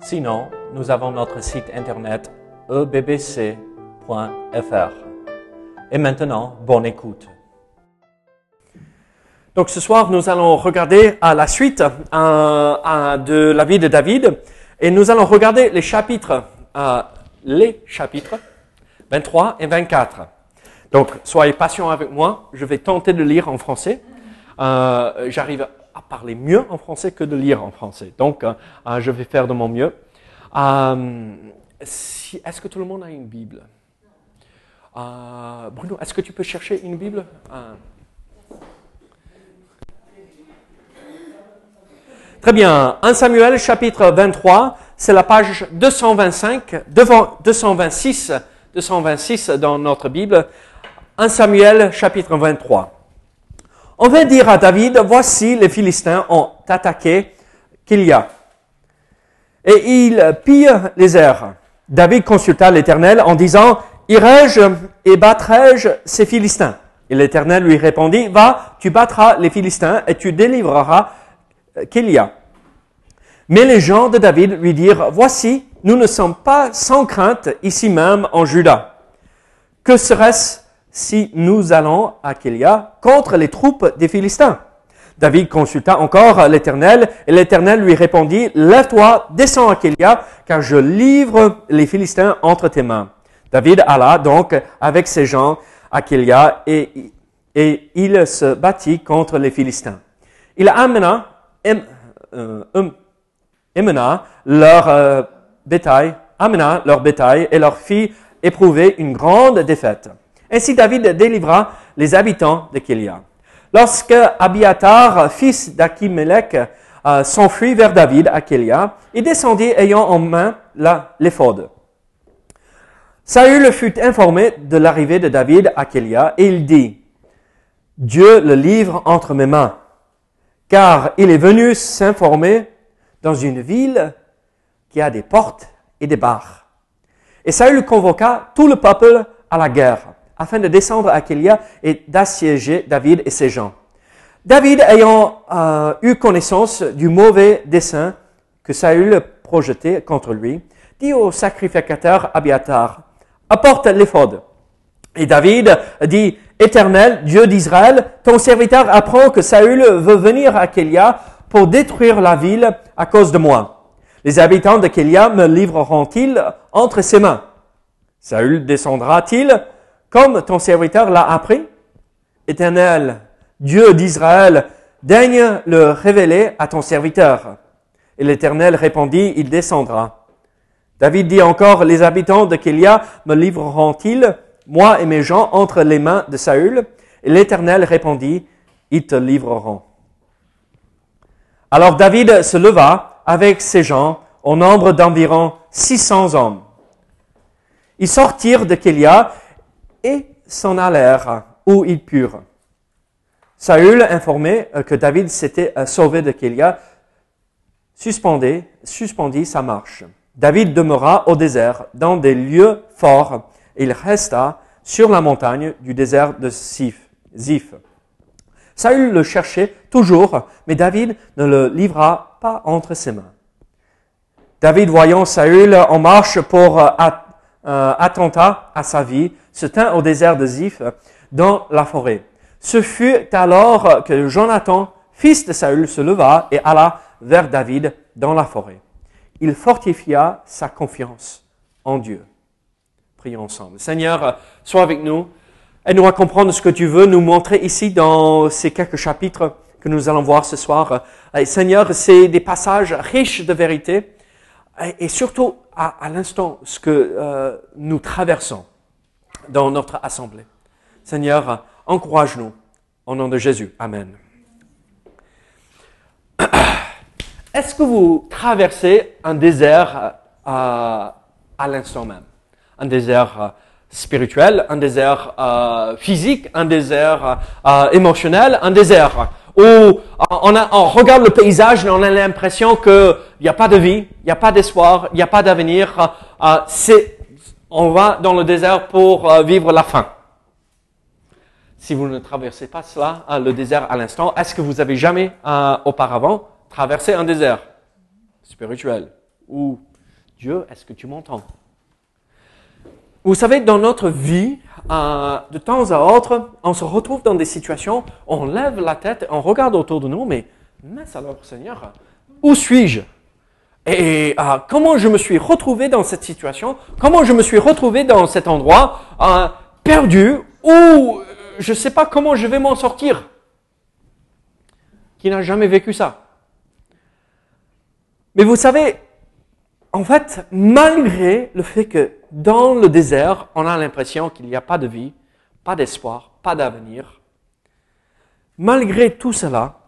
Sinon, nous avons notre site internet ebbc.fr. Et maintenant, bonne écoute. Donc ce soir, nous allons regarder à la suite euh, de la vie de David et nous allons regarder les chapitres, euh, les chapitres 23 et 24. Donc soyez patients avec moi, je vais tenter de lire en français. Euh, J'arrive à parler mieux en français que de lire en français. Donc, euh, euh, je vais faire de mon mieux. Euh, est-ce que tout le monde a une Bible? Bruno, est-ce que tu peux chercher une Bible? Très bien. 1 Samuel chapitre 23, c'est la page 225, devant 226, 226 dans notre Bible. 1 Samuel chapitre 23. On va dire à David, voici les Philistins ont attaqué Kilia. Et ils pillent les airs. David consulta l'Éternel en disant, irai-je et battrai-je ces Philistins? Et l'Éternel lui répondit, va, tu battras les Philistins et tu délivreras Kilia. Mais les gens de David lui dirent, voici, nous ne sommes pas sans crainte ici même en Juda. Que serait-ce si nous allons à Kélia contre les troupes des Philistins. David consulta encore l'Éternel, et l'Éternel lui répondit, Lève-toi, descends à Kélia, car je livre les Philistins entre tes mains. David alla donc avec ses gens à Kélia, et, il se battit contre les Philistins. Il amena, euh, leur euh, bétail, amena leur bétail et leur fit éprouver une grande défaite. Ainsi David délivra les habitants de Kélia. Lorsque Abiatar, fils d'Achimelech, euh, s'enfuit vers David à Kélia, il descendit ayant en main l'éphode. Saül fut informé de l'arrivée de David à Kélia et il dit, Dieu le livre entre mes mains, car il est venu s'informer dans une ville qui a des portes et des barres. Et Saül convoqua tout le peuple à la guerre afin de descendre à Kélia et d'assiéger David et ses gens. David, ayant euh, eu connaissance du mauvais dessein que Saül projetait contre lui, dit au sacrificateur Abiatar, apporte l'éphod. Et David dit, Éternel, Dieu d'Israël, ton serviteur apprend que Saül veut venir à Kélia pour détruire la ville à cause de moi. Les habitants de Kélia me livreront-ils entre ses mains? Saül descendra-t-il comme ton serviteur l'a appris. Éternel, Dieu d'Israël, daigne le révéler à ton serviteur. Et l'Éternel répondit, il descendra. David dit encore, les habitants de Kélia me livreront-ils, moi et mes gens, entre les mains de Saül? Et l'Éternel répondit, ils te livreront. Alors David se leva avec ses gens au nombre d'environ 600 hommes. Ils sortirent de Kélia et s'en allèrent où ils purent. Saül, informé euh, que David s'était euh, sauvé de Kélia, suspendit, sa marche. David demeura au désert, dans des lieux forts, il resta sur la montagne du désert de. Ziph. Saül le cherchait toujours, mais David ne le livra pas entre ses mains. David, voyant Saül en marche pour euh, attenta à sa vie, se tint au désert de Ziph, dans la forêt. Ce fut alors que Jonathan, fils de Saül, se leva et alla vers David dans la forêt. Il fortifia sa confiance en Dieu. Prions ensemble. Seigneur, sois avec nous. Aide-nous à comprendre ce que tu veux nous montrer ici dans ces quelques chapitres que nous allons voir ce soir. Seigneur, c'est des passages riches de vérité et surtout à, l'instant ce que euh, nous traversons dans notre assemblée. Seigneur, encourage-nous au nom de Jésus. Amen. est-ce que vous traversez un désert euh, à l'instant même? Un désert euh, spirituel, un désert physique, un désert émotionnel, un désert où on, regarde le paysage et on a l'impression qu'il n'y a pas de vie, il n'y a pas d'espoir, il n'y a pas d'avenir. c'est, on va dans le désert pour vivre la faim. Si vous ne traversez pas cela, le désert à l'instant, est-ce que vous avez jamais auparavant traverser un désert spirituel? Ou Dieu, est-ce que tu m'entends? Vous savez, dans notre vie, euh, de temps à autre, on se retrouve dans des situations, on lève la tête, on regarde autour de nous, mais, mais alors Seigneur, où suis-je? Et euh, comment je me suis retrouvé dans cette situation, comment je me suis retrouvé dans cet endroit euh, perdu où je ne sais pas comment je vais m'en sortir? Qui n'a jamais vécu ça? Mais vous savez, en fait, malgré le fait que dans le désert, on a l'impression qu'il n'y a pas de vie, pas d'espoir, pas d'avenir, malgré tout cela,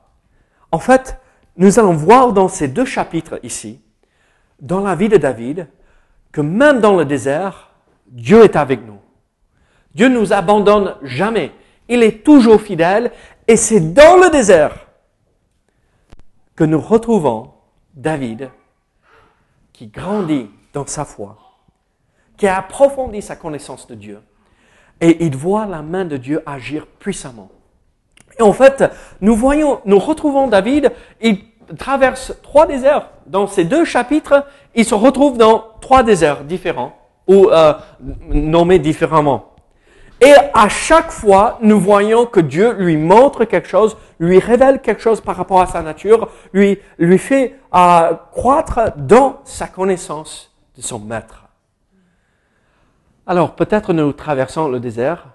en fait, nous allons voir dans ces deux chapitres ici, dans la vie de David, que même dans le désert, Dieu est avec nous. Dieu ne nous abandonne jamais. Il est toujours fidèle et c'est dans le désert que nous retrouvons David, qui grandit dans sa foi, qui a approfondi sa connaissance de Dieu, et il voit la main de Dieu agir puissamment. Et en fait, nous voyons, nous retrouvons David, il traverse trois déserts. Dans ces deux chapitres, il se retrouve dans trois déserts différents, ou euh, nommés différemment. Et à chaque fois, nous voyons que Dieu lui montre quelque chose, lui révèle quelque chose par rapport à sa nature, lui, lui fait euh, croître dans sa connaissance de son maître. Alors, peut-être nous traversons le désert,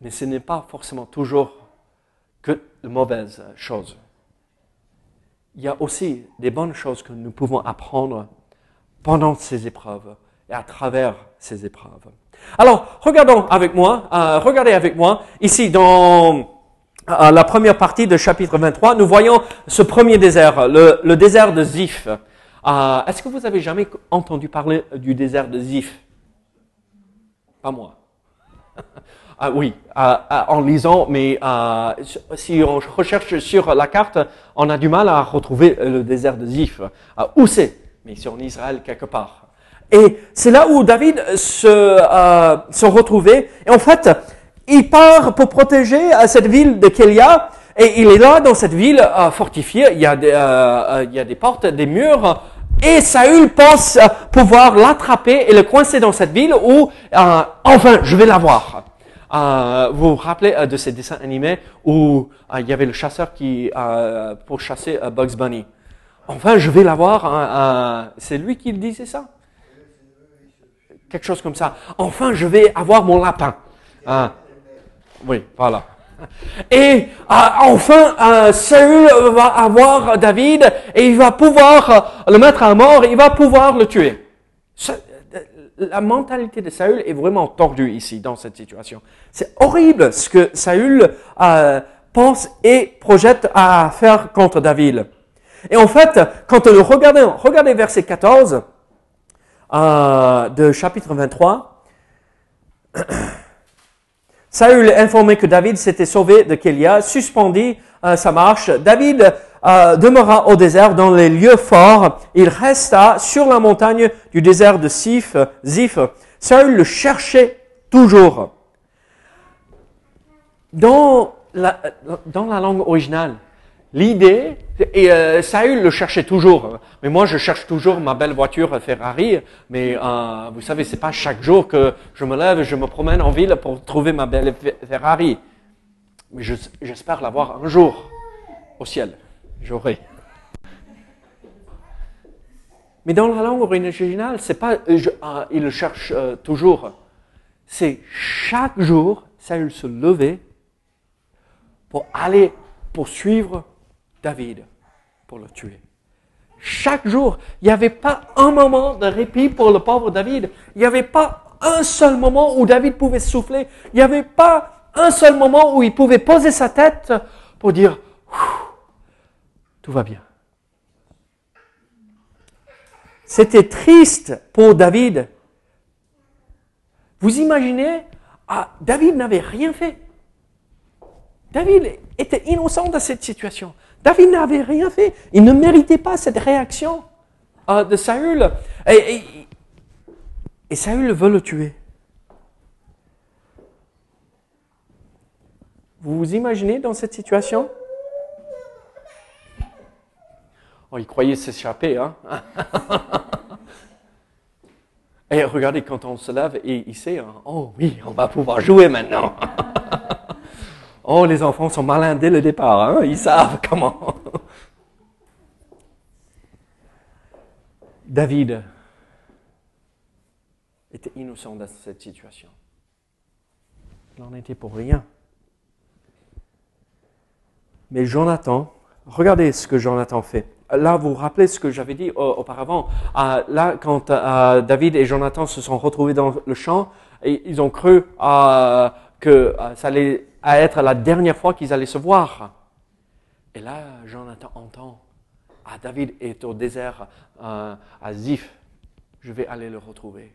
mais ce n'est pas forcément toujours que de mauvaises choses. Il y a aussi des bonnes choses que nous pouvons apprendre pendant ces épreuves et à travers ces épreuves. Alors, regardons avec moi, euh, regardez avec moi, ici dans euh, la première partie de chapitre 23, nous voyons ce premier désert, le, désert de Ziph. Euh, est-ce que vous avez jamais entendu parler du désert de Ziph? Pas moi. Ah oui, en lisant, mais si on recherche sur la carte, on a du mal à retrouver le désert de Ziph. où c'est? Mais c'est en Israël quelque part. Et c'est là où David se, euh, se retrouvait. Et en fait, il part pour protéger euh, cette ville de Kélia. Et il est là dans cette ville euh, fortifiée. Il y, a des, euh, il y a des portes, des murs. Et Saül pense pouvoir l'attraper et le coincer dans cette ville où, enfin, je vais l'avoir. Euh, vous vous rappelez de ces dessins animés où il y avait le chasseur qui pour chasser Bugs Bunny. Enfin, je vais l'avoir. c'est lui qui disait ça? Quelque chose comme ça. Enfin, je vais avoir mon lapin. Ah. Oui, voilà. Et ah, enfin, euh, Saül va avoir David et il va pouvoir euh, le mettre à mort, il va pouvoir le tuer. la mentalité de Saül est vraiment tordue ici, dans cette situation. C'est horrible ce que Saül euh, pense et projette à faire contre David. Et en fait, quand nous regardons, regardez verset 14, euh, de chapitre 23, Saül informé que David s'était sauvé de Kélia, suspendit euh, sa marche. David euh, demeura au désert dans les lieux forts. Il resta sur la montagne du désert de Sif. Saül le cherchait toujours. Dans la langue originale, L'idée, et euh, Saül le cherchait toujours, mais moi je cherche toujours ma belle voiture Ferrari, mais euh, vous savez, c'est pas chaque jour que je me lève et je me promène en ville pour trouver ma belle Ferrari. Mais j'espère l'avoir un jour au ciel, j'aurai. Mais dans la langue originale, c'est pas euh, euh, il le cherche toujours. C'est chaque jour, Saül se levait pour aller poursuivre David pour le tuer. Chaque jour, il n'y avait pas un moment de répit pour le pauvre David. Il n'y avait pas un seul moment où David pouvait souffler. Il n'y avait pas un seul moment où il pouvait poser sa tête pour dire, tout va bien. C'était triste pour David. Vous imaginez, ah, David n'avait rien fait. David était innocent de cette situation. David n'avait rien fait. Il ne méritait pas cette réaction euh, de Saül. Et, Saül veut le tuer. Vous vous imaginez dans cette situation? Oh, il croyait s'échapper, hein Et regardez, quand on se lève, et il sait, hein, oh oui, on va pouvoir jouer maintenant. oh, les enfants sont malins dès le départ, hein ils savent comment. David était innocent dans cette situation. Il n'en était pour rien. Mais Jonathan, regardez ce que Jonathan fait. Là, vous vous rappelez ce que j'avais dit auparavant. Euh, là, quand euh, David et Jonathan se sont retrouvés dans le champ, ils ont cru euh, que ça allait être la dernière fois qu'ils allaient se voir. Et là, Jonathan entend, ah, David est au désert à Ziph, je vais aller le retrouver.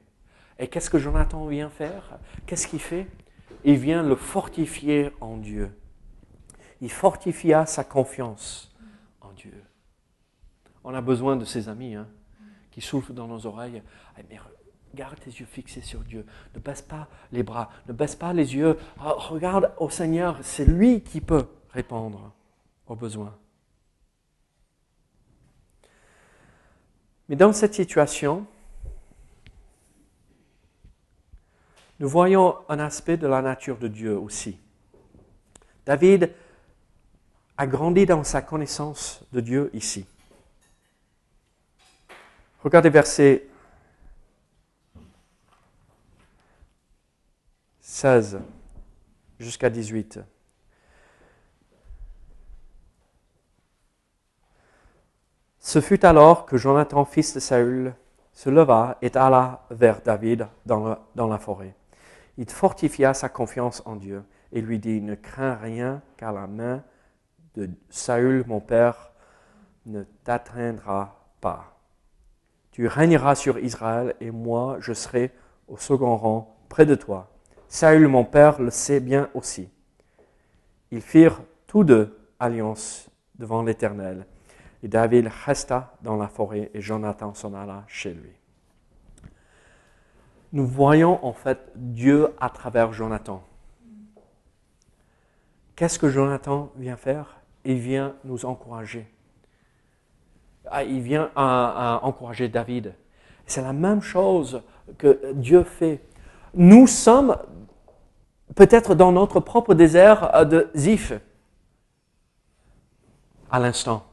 Et qu'est-ce que Jonathan vient faire? Qu'est-ce qu'il fait? Il vient le fortifier en Dieu il fortifia sa confiance en Dieu. On a besoin de ces amis hein, qui soufflent dans nos oreilles. Mais garde tes yeux fixés sur Dieu. Ne baisse pas les bras, ne baisse pas les yeux. Ah, regarde au Seigneur, c'est lui qui peut répondre aux besoins. Mais dans cette situation, nous voyons un aspect de la nature de Dieu aussi. David a grandi dans sa connaissance de Dieu ici. Regardez verset 16 jusqu'à 18. Ce fut alors que Jonathan, fils de Saül, se leva et alla vers David dans, la forêt. Il fortifia sa confiance en Dieu et lui dit, ne crains rien car la main de Saül, mon père, ne t'atteindra pas. Tu régneras sur Israël et moi, je serai au second rang près de toi. Saül, mon père, le sait bien aussi. Ils firent tous deux alliance devant l'Éternel. Et David resta dans la forêt et Jonathan s'en alla chez lui. Nous voyons en fait Dieu à travers Jonathan. Qu'est-ce que Jonathan vient faire? Il vient nous encourager. Ah, il vient encourager David. C'est la même chose que Dieu fait. Nous sommes peut-être dans notre propre désert euh, de Ziph à l'instant.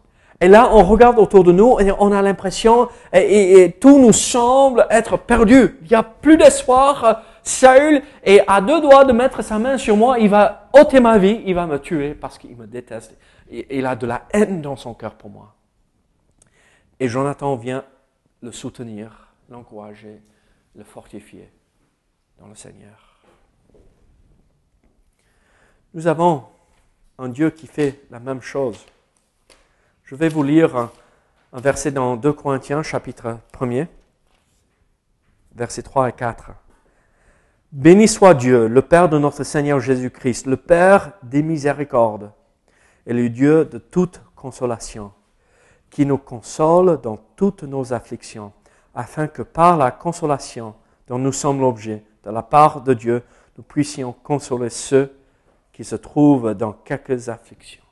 Et là, on regarde autour de nous et on a l'impression, et, tout nous semble être perdu. Il n'y a plus d'espoir. Saül est à deux doigts de mettre sa main sur moi. Il va ôter ma vie. Il va me tuer parce qu'il me déteste il a de la haine dans son cœur pour moi. Et Jonathan vient le soutenir, l'encourager, le fortifier dans le Seigneur. Nous avons un Dieu qui fait la même chose. Je vais vous lire un, verset dans 2 Corinthiens chapitre 1er, versets 3 et 4. Béni soit Dieu, le Père de notre Seigneur Jésus-Christ, le Père des miséricordes et le Dieu de toute consolation, qui nous console dans toutes nos afflictions, afin que par la consolation dont nous sommes l'objet, de la part de Dieu, nous puissions consoler ceux qui se trouvent dans quelques afflictions.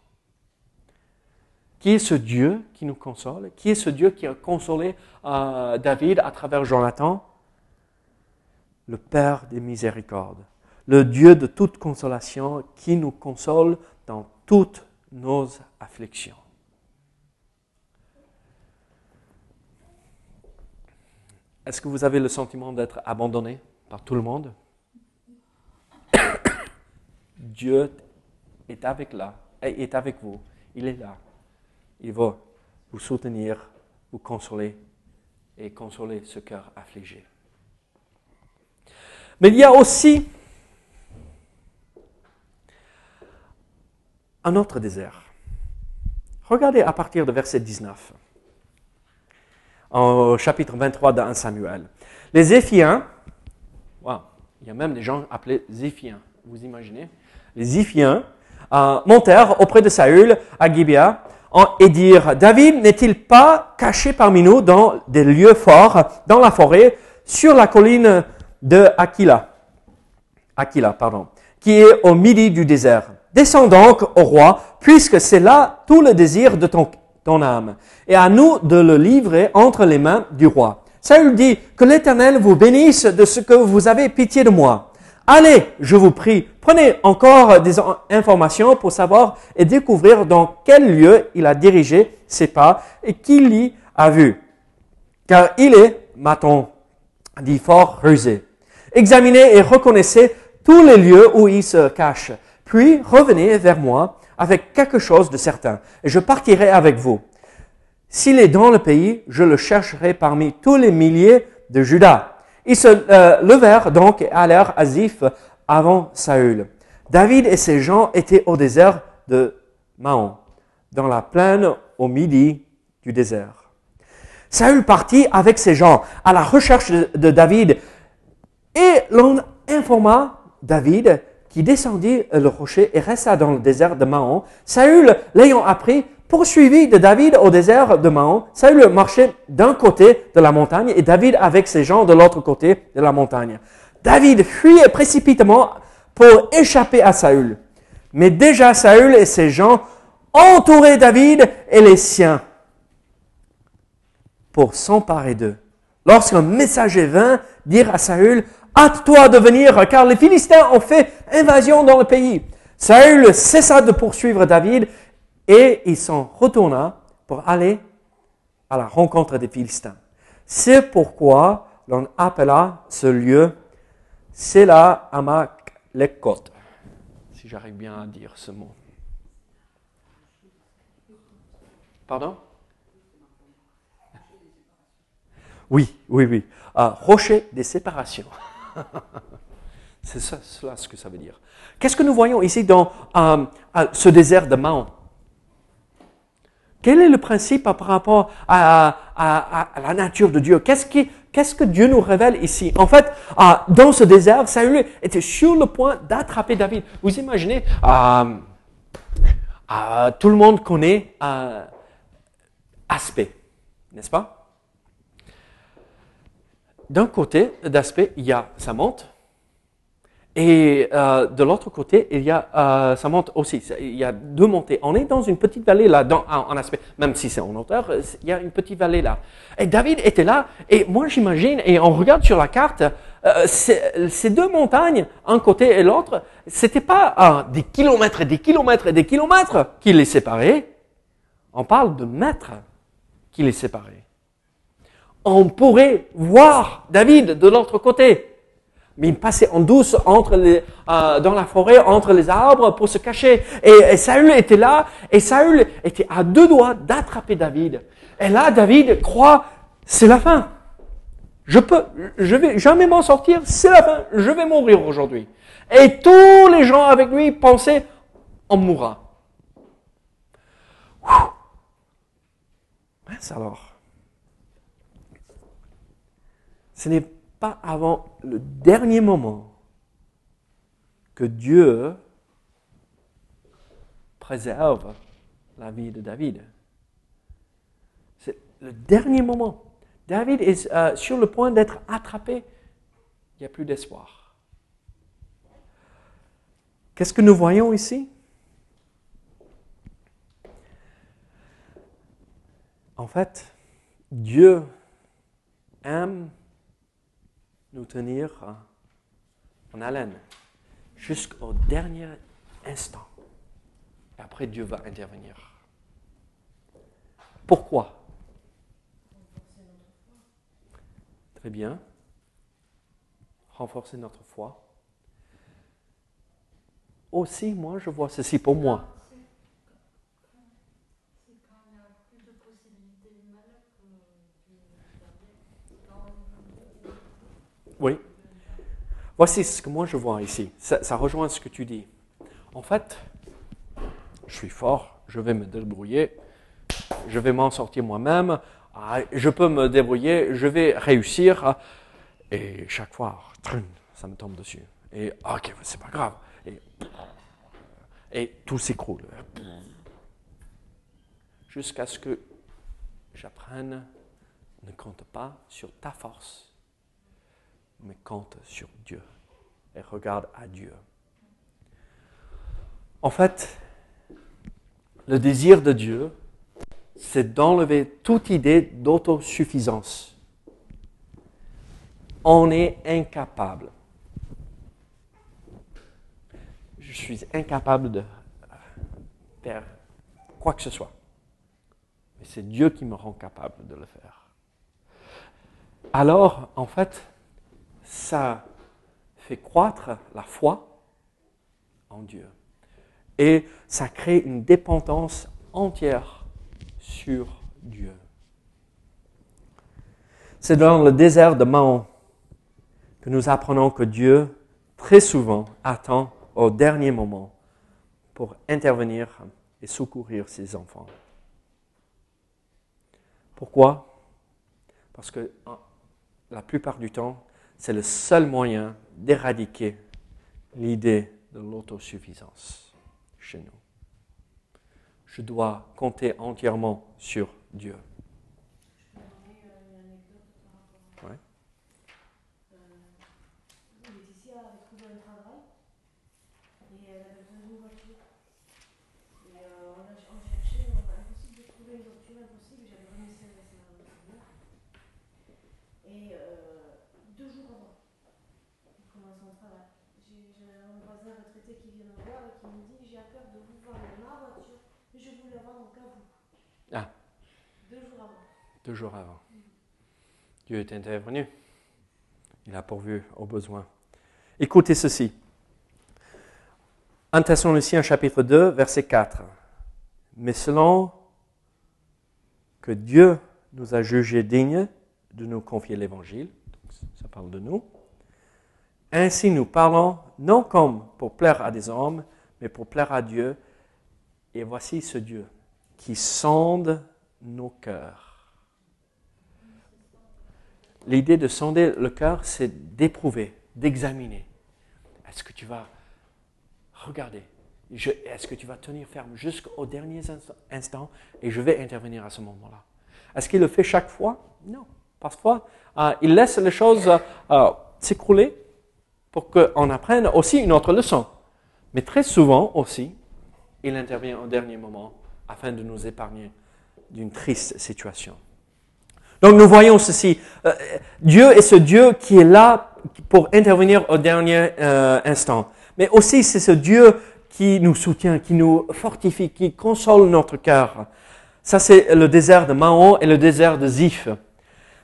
Qui est ce Dieu qui nous console? Qui est ce Dieu qui a consolé euh, David à travers Jonathan? Le Père des miséricordes, le Dieu de toute consolation qui nous console dans toutes nos afflictions. Est-ce que vous avez le sentiment d'être abandonné par tout le monde? Dieu est avec là, est avec vous. Il est là. Il va vous soutenir, vous consoler et consoler ce cœur affligé. Mais il y a aussi un autre désert. Regardez à partir de verset 19. au chapitre 23 d'un Samuel. Les Éphiens, il y a même des gens appelés Zéphiens, vous imaginez? Les Zéphiens euh, montèrent auprès de Saül à Gibea et dirent, David n'est-il pas caché parmi nous dans des lieux forts, dans la forêt, sur la colline de Aquila, Aquila pardon, qui est au midi du désert Descends donc au roi, puisque c'est là tout le désir de ton âme, et à nous de le livrer entre les mains du roi. Saül dit, que l'Éternel vous bénisse de ce que vous avez pitié de moi. Allez, je vous prie, prenez encore des informations pour savoir et découvrir dans quel lieu il a dirigé ses pas et qui l'y a vu. Car il est, m'a-t-on dit, fort rusé. Examinez et reconnaissez tous les lieux où il se cache. Puis revenez vers moi avec quelque chose de certain, et je partirai avec vous. S'il est dans le pays, je le chercherai parmi tous les milliers de Judas. Ils se euh, levèrent donc et allèrent à avant Saül. David et ses gens étaient au désert de Mahon, dans la plaine au midi du désert. Saül partit avec ses gens à la recherche de, David et l'on informa David qui descendit le rocher et resta dans le désert de Mahon. Saül, l'ayant appris, poursuivi de David au désert de Mahon, Saül marchait d'un côté de la montagne et David avec ses gens de l'autre côté de la montagne. David fuyait précipitamment pour échapper à Saül. Mais déjà Saül et ses gens entouraient David et les siens pour s'emparer d'eux. Lorsqu'un messager vint dire à Saül, hâte-toi de venir, car les Philistins ont fait invasion dans le pays. Saül cessa de poursuivre David et il s'en retourna pour aller à la rencontre des Philistins. C'est pourquoi l'on appela ce lieu Sela Amak Lekot, si j'arrive bien à dire ce mot. Pardon? Oui, oui, oui. Rocher des séparations. C'est cela ce que ça veut dire. Qu'est-ce que nous voyons ici dans euh, ce désert de Mahon quel est le principe par rapport à, la nature de Dieu? Qu'est-ce, que Dieu nous révèle ici? En fait, dans ce désert, Saül était sur le point d'attraper David. Vous imaginez, euh, euh, tout le monde connaît euh, Aspect, n'est-ce pas? D'un côté d'Aspect, il y a sa monte, et euh, de l'autre côté, il y a, euh, ça monte aussi. Il y a deux montées. On est dans une petite vallée là, dans, en, aspect, même si c'est en hauteur, il y a une petite vallée là. Et David était là. Et moi, j'imagine, et on regarde sur la carte, euh, ces deux montagnes, un côté et l'autre, c'était pas des kilomètres et des kilomètres et des kilomètres qui les séparaient. On parle de mètres qui les séparaient. On pourrait voir David de l'autre côté mais il passait en douce entre les, euh, dans la forêt, entre les arbres pour se cacher. Et, Saül était là, et Saül était à deux doigts d'attraper David. Et là, David croit, c'est la fin. Je peux, je vais jamais m'en sortir, c'est la fin, je vais mourir aujourd'hui. Et tous les gens avec lui pensaient, on mourra. Mince alors. Ce n'est pas avant le dernier moment que Dieu préserve la vie de David. C'est le dernier moment. David est euh, sur le point d'être attrapé. Il n'y a plus d'espoir. Qu'est-ce que nous voyons ici? En fait, Dieu aime nous tenir en haleine jusqu'au dernier instant. Après, Dieu va intervenir. Pourquoi? Très bien. Renforcer notre foi. Aussi, moi, je vois ceci pour moi. Oui. Voici ce que moi je vois ici. Ça, rejoint ce que tu dis. En fait, je suis fort, je vais me débrouiller, je vais m'en sortir moi-même. ah, je peux me débrouiller, je vais réussir. Et chaque fois, ça me tombe dessus. Et ok, c'est pas grave. Et, et tout s'écroule. Jusqu'à ce que j'apprenne, ne compte pas sur ta force, mais compte sur Dieu. Et regarde à Dieu. En fait, le désir de Dieu, c'est d'enlever toute idée d'autosuffisance. On est incapable. Je suis incapable de faire quoi que ce soit. Mais c'est Dieu qui me rend capable de le faire. Alors, en fait, ça fait croître la foi en Dieu. Et ça crée une dépendance entière sur Dieu. C'est dans le désert de Mahon que nous apprenons que Dieu, très souvent, attend au dernier moment pour intervenir et secourir ses enfants. Pourquoi? Parce que la plupart du temps, c'est le seul moyen d'éradiquer l'idée de l'autosuffisance chez nous. Je dois compter entièrement sur Dieu. Ouais. Laetitia avait trouvé un travail et elle avait besoin d'une voiture. Et euh, on, a, on cherchait, on a impossible de trouver une voiture, impossible. J'avais remis ça avec Seigneur. Et euh, deux jours avant, il commence son travail. J'ai un voisin retraité qui vient me voir et qui me dit J'ai peur de vous vendre ma voiture, je vous la vends donc à vous. Ah. Deux jours avant. Deux jours avant. Dieu est intervenu. Il a pourvu aux besoins. Écoutez ceci. 1 Thessaloniciens chapitre 2, verset 4. Mais selon que Dieu nous a jugés dignes de nous confier l'évangile, ça parle de nous, ainsi nous parlons non comme pour plaire à des hommes, mais pour plaire à Dieu. Et voici ce Dieu qui sonde nos cœurs. L'idée de sonder le cœur, c'est d'éprouver, d'examiner. Est-ce que tu vas regarder? Est-ce que tu vas tenir ferme jusqu'au dernier instant et je vais intervenir à ce moment-là? Est-ce qu'il le fait chaque fois? Non. Parfois, euh, il laisse les choses euh, s'écrouler pour qu'on apprenne aussi une autre leçon. Mais très souvent aussi, il intervient au dernier moment afin de nous épargner d'une triste situation. Donc nous voyons ceci. Euh, Dieu est ce Dieu qui est là pour intervenir au dernier euh, instant. Mais aussi c'est ce Dieu qui nous soutient, qui nous fortifie, qui console notre cœur. Ça c'est le désert de Mahon et le désert de Ziph.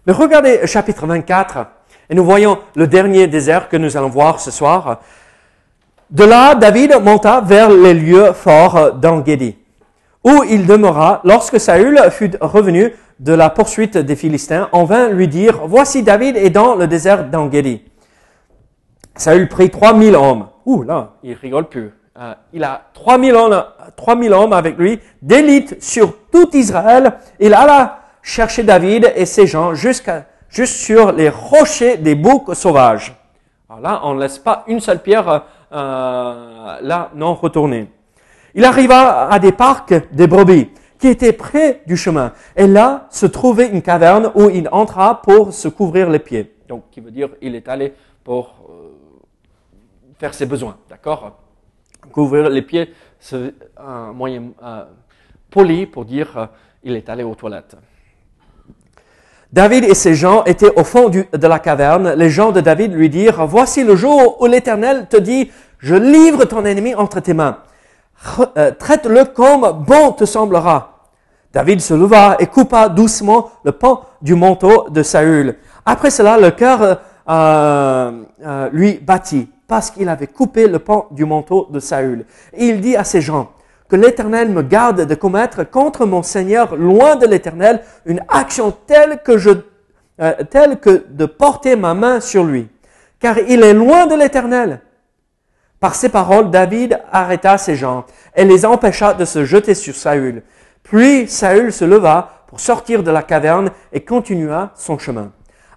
Mais regardez chapitre 24 et nous voyons le dernier désert que nous allons voir ce soir. De là, David monta vers les lieux forts d'Engedi, où il demeura lorsque Saül fut revenu de la poursuite des Philistins. On vint lui dire, voici David est dans le désert d'Engedi. Saül prit 3000 hommes. Ouh, là, il rigole plus. Euh, il a 3000 hommes, 3000 hommes avec lui, d'élite sur tout Israël. Il alla chercher David et ses gens jusqu'à juste sur les rochers des boucs sauvages. Alors là, on ne laisse pas une seule pierre euh, là non retournée. Il arriva à des parcs des brebis qui étaient près du chemin. Et là se trouvait une caverne où il entra pour se couvrir les pieds. Donc, qui veut dire il est allé pour euh, faire ses besoins, d'accord? Couvrir les pieds, c'est un moyen poli pour dire euh, il est allé aux toilettes. David et ses gens étaient au fond de la caverne. Les gens de David lui dirent, voici le jour où l'Éternel te dit, je livre ton ennemi entre tes mains. Euh, traite-le comme bon te semblera. David se leva et coupa doucement le pan du manteau de Saül. Après cela, le cœur euh, euh, lui battit parce qu'il avait coupé le pan du manteau de Saül. Il dit à ses gens, que l'Éternel me garde de commettre contre mon Seigneur, loin de l'Éternel, une action telle que, je, telle que de porter ma main sur lui. Car il est loin de l'Éternel. Par ces paroles, David arrêta ses gens et les empêcha de se jeter sur Saül. Puis Saül se leva pour sortir de la caverne et continua son chemin.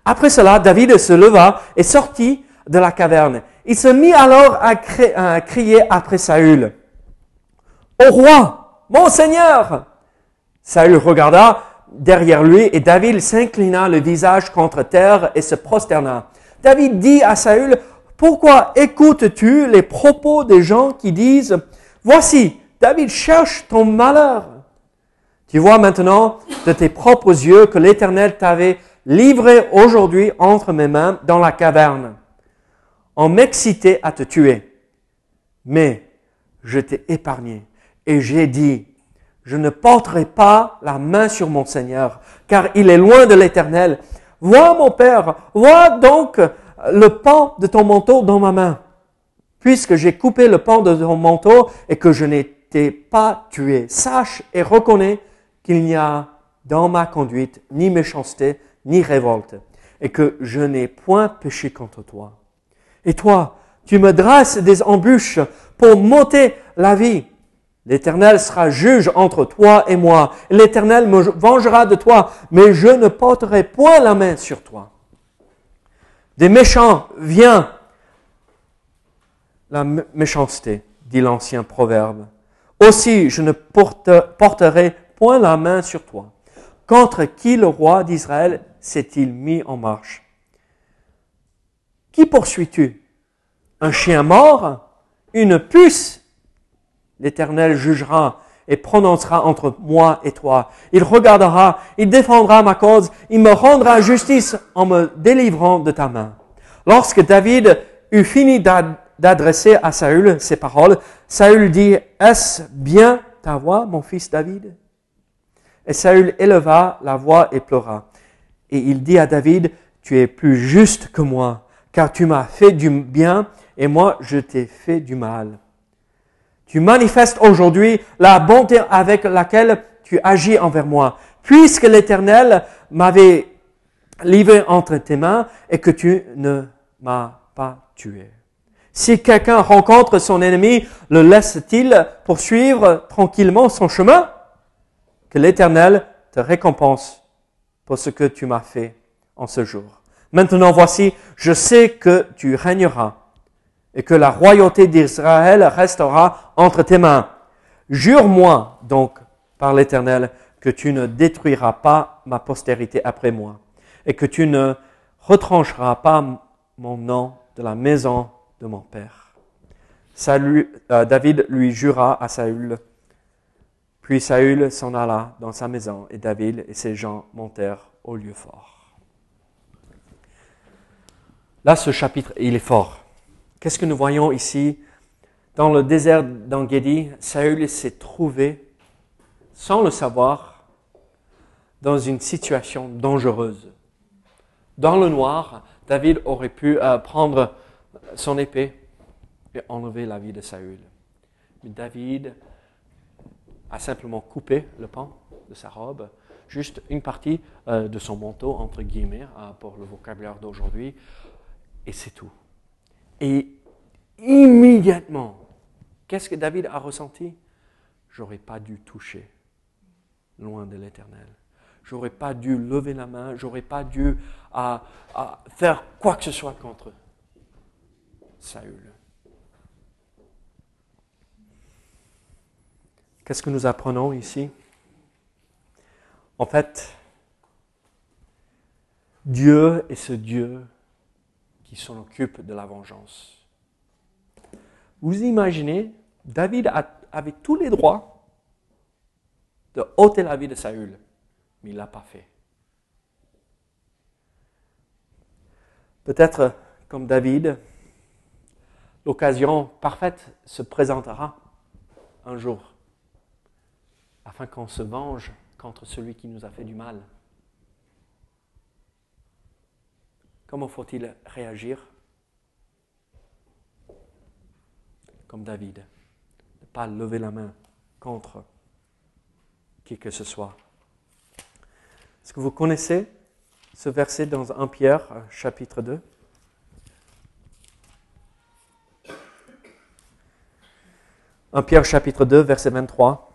Après cela, David se leva et sortit de la caverne. Il se mit alors à, à crier après Saül. Au roi, mon Seigneur! Saül regarda derrière lui et David s'inclina le visage contre terre et se prosterna. David dit à Saül, pourquoi écoutes-tu les propos des gens qui disent, voici, David cherche ton malheur. Tu vois maintenant de tes propres yeux que l'Éternel t'avait livré aujourd'hui entre mes mains dans la caverne. On m'excitait à te tuer. Mais je t'ai épargné et j'ai dit, je ne porterai pas la main sur mon Seigneur, car il est loin de l'Éternel. Vois mon Père, vois donc le pan de ton manteau dans ma main. Puisque j'ai coupé le pan de ton manteau et que je n'ai t'ai pas tué. Sache et reconnais qu'il n'y a dans ma conduite ni méchanceté, ni révolte, et que je n'ai point péché contre toi. Et toi, tu me dresses des embûches pour monter la vie. L'Éternel sera juge entre toi et moi. L'Éternel me vengera de toi, mais je ne porterai point la main sur toi. Des méchants, viens. La méchanceté, dit l'ancien proverbe. Aussi, je ne porterai point la main sur toi. Contre qui le roi d'Israël s'est-il mis en marche? Qui poursuis-tu? Un chien mort? Une puce? L'Éternel jugera et prononcera entre moi et toi. Il regardera, il défendra ma cause, il me rendra justice en me délivrant de ta main. Lorsque David eut fini d'adresser à Saül ces paroles, Saül dit, Est-ce bien ta voix, mon fils David? Et Saül éleva la voix et pleura. Et il dit à David, Tu es plus juste que moi, car tu m'as fait du bien et moi je t'ai fait du mal. Tu manifestes aujourd'hui la bonté avec laquelle tu agis envers moi, puisque l'Éternel m'avait livré entre tes mains et que tu ne m'as pas tué. Si quelqu'un rencontre son ennemi, le laisse-t-il poursuivre tranquillement son chemin? Que l'Éternel te récompense pour ce que tu m'as fait en ce jour. Maintenant voici, je sais que tu régneras et que la royauté d'Israël restera entre tes mains. Jure-moi donc par l'Éternel que tu ne détruiras pas ma postérité après moi et que tu ne retrancheras pas mon nom de la maison de mon père. Euh, David lui jura à Saül. Puis Saül s'en alla dans sa maison et David et ses gens montèrent au lieu fort. Là, ce chapitre, il est fort. Qu'est-ce que nous voyons ici? Dans le désert d'Angedi, Saül s'est trouvé, sans le savoir, dans une situation dangereuse. Dans le noir, David aurait pu euh, prendre son épée et enlever la vie de Saül. Mais David a simplement coupé le pan de sa robe, juste une partie euh, de son manteau, entre guillemets, euh, pour le vocabulaire d'aujourd'hui, et c'est tout. Et immédiatement, qu'est-ce que David a ressenti? J'aurais pas dû toucher, loin de l'éternel. J'aurais pas dû lever la main, j'aurais pas dû faire quoi que ce soit contre Saül. Qu'est-ce que nous apprenons ici? En fait, Dieu est ce Dieu qui s'en occupe de la vengeance. Vous imaginez, David avait tous les droits de ôter la vie de Saül, mais il ne l'a pas fait. Peut-être comme David, l'occasion parfaite se présentera un jour afin qu'on se venge contre celui qui nous a fait du mal. Comment faut-il réagir Comme David, ne pas lever la main contre qui que ce soit. Est-ce que vous connaissez ce verset dans 1 Pierre chapitre 2 1 Pierre chapitre 2, verset 23.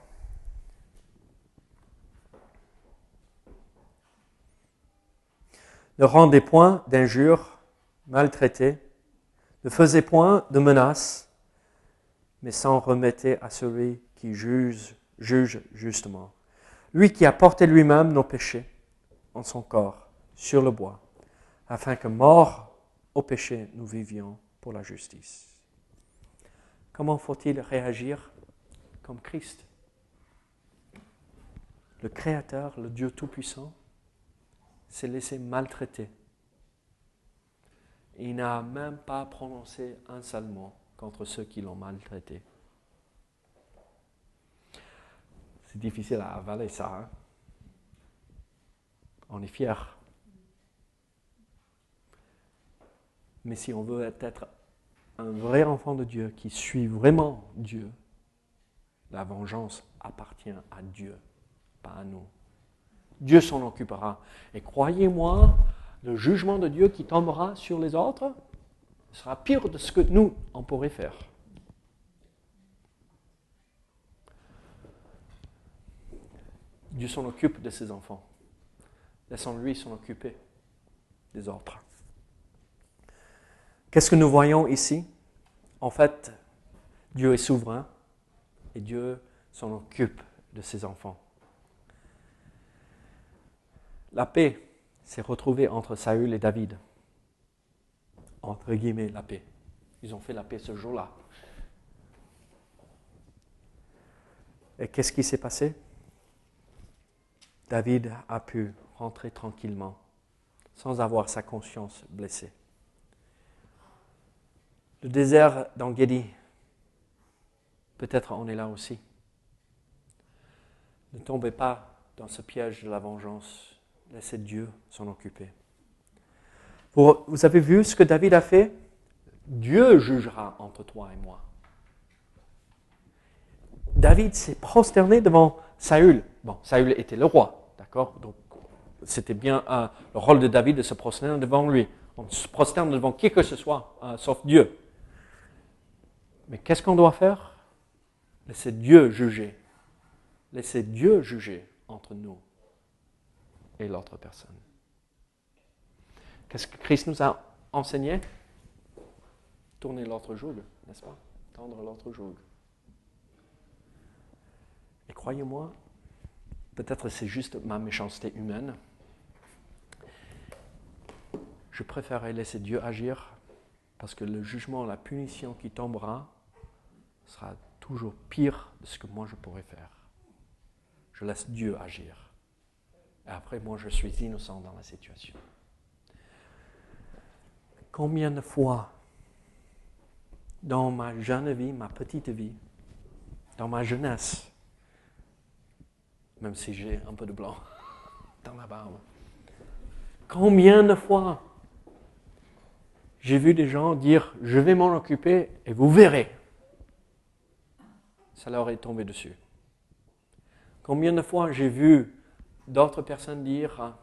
Ne rendait point d'injures, maltraitait, ne faisait point de menaces, mais s'en remettait à celui qui juge, juge justement. Lui qui a porté lui-même nos péchés en son corps sur le bois, afin que mort au péché, nous vivions pour la justice. Comment faut-il réagir comme Christ Le Créateur, le Dieu Tout-Puissant, s'est laissé maltraiter. Il n'a même pas prononcé un seul mot contre ceux qui l'ont maltraité. C'est difficile à avaler ça. Hein? On est fiers. Mais si on veut être un vrai enfant de Dieu qui suit vraiment Dieu, la vengeance appartient à Dieu, pas à nous. Dieu s'en occupera. Et croyez-moi, le jugement de Dieu qui tombera sur les autres sera pire de ce que nous, on pourrait faire. Dieu s'en occupe de ses enfants. Laissons-lui s'en occuper des autres. Qu'est-ce que nous voyons ici? En fait, Dieu est souverain et Dieu s'en occupe de ses enfants. La paix s'est retrouvée entre Saül et David. Entre guillemets, la paix. Ils ont fait la paix ce jour-là. Et qu'est-ce qui s'est passé? David a pu rentrer tranquillement, sans avoir sa conscience blessée. Le désert d'Engedi, peut-être on est là aussi. Ne tombez pas dans ce piège de la vengeance Laissez Dieu s'en occuper. Vous, avez vu ce que David a fait? Dieu jugera entre toi et moi. David s'est prosterné devant Saül. Bon, Saül était le roi, d'accord? Donc, c'était bien euh, le rôle de David de se prosterner devant lui. On se prosterne devant qui que ce soit, euh, sauf Dieu. Mais qu'est-ce qu'on doit faire? Laissez Dieu juger. Laissez Dieu juger entre nous et l'autre personne. Qu'est-ce que Christ nous a enseigné? Tourner l'autre joug, n'est-ce pas? Tendre l'autre joug. Et croyez-moi, peut-être c'est juste ma méchanceté humaine. Je préférerais laisser Dieu agir parce que le jugement, la punition qui tombera sera toujours pire de ce que moi je pourrais faire. Je laisse Dieu agir. Après, moi, je suis innocent dans la situation. Combien de fois, dans ma jeune vie, ma petite vie, dans ma jeunesse, même si j'ai un peu de blanc dans la barbe, combien de fois j'ai vu des gens dire je vais m'en occuper et vous verrez. Ça leur est tombé dessus. Combien de fois j'ai vu d'autres personnes dire ah,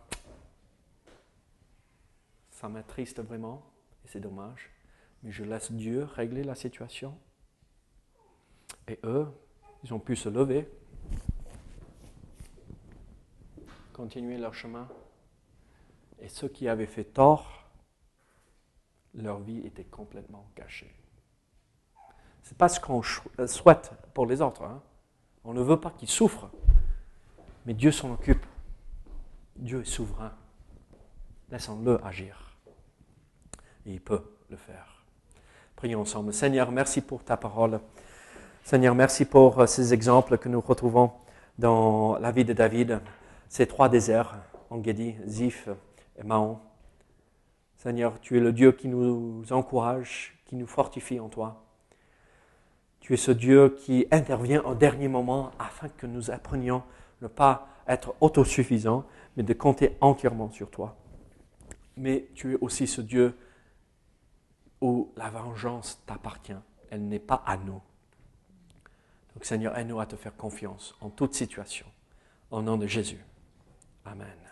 ça m'attriste vraiment et c'est dommage, mais je laisse Dieu régler la situation. Et eux, ils ont pu se lever, continuer leur chemin. Et ceux qui avaient fait tort, leur vie était complètement gâchée. Ce n'est pas ce qu'on souhaite pour les autres. Hein. On ne veut pas qu'ils souffrent, mais Dieu s'en occupe. Dieu est souverain. Laissons-le agir. Il peut le faire. Prions ensemble. Seigneur, merci pour ta parole. Seigneur, merci pour euh, ces exemples que nous retrouvons dans la vie de David, ces trois déserts, Engedi, Ziph et Mahon. Seigneur, tu es le Dieu qui nous encourage, qui nous fortifie en toi. Tu es ce Dieu qui intervient au dernier moment afin que nous apprenions ne pas être autosuffisants, mais de compter entièrement sur toi. Mais tu es aussi ce Dieu où la vengeance t'appartient. Elle n'est pas à nous. Donc Seigneur, aide-nous à te faire confiance en toute situation. Au nom de Jésus. Amen.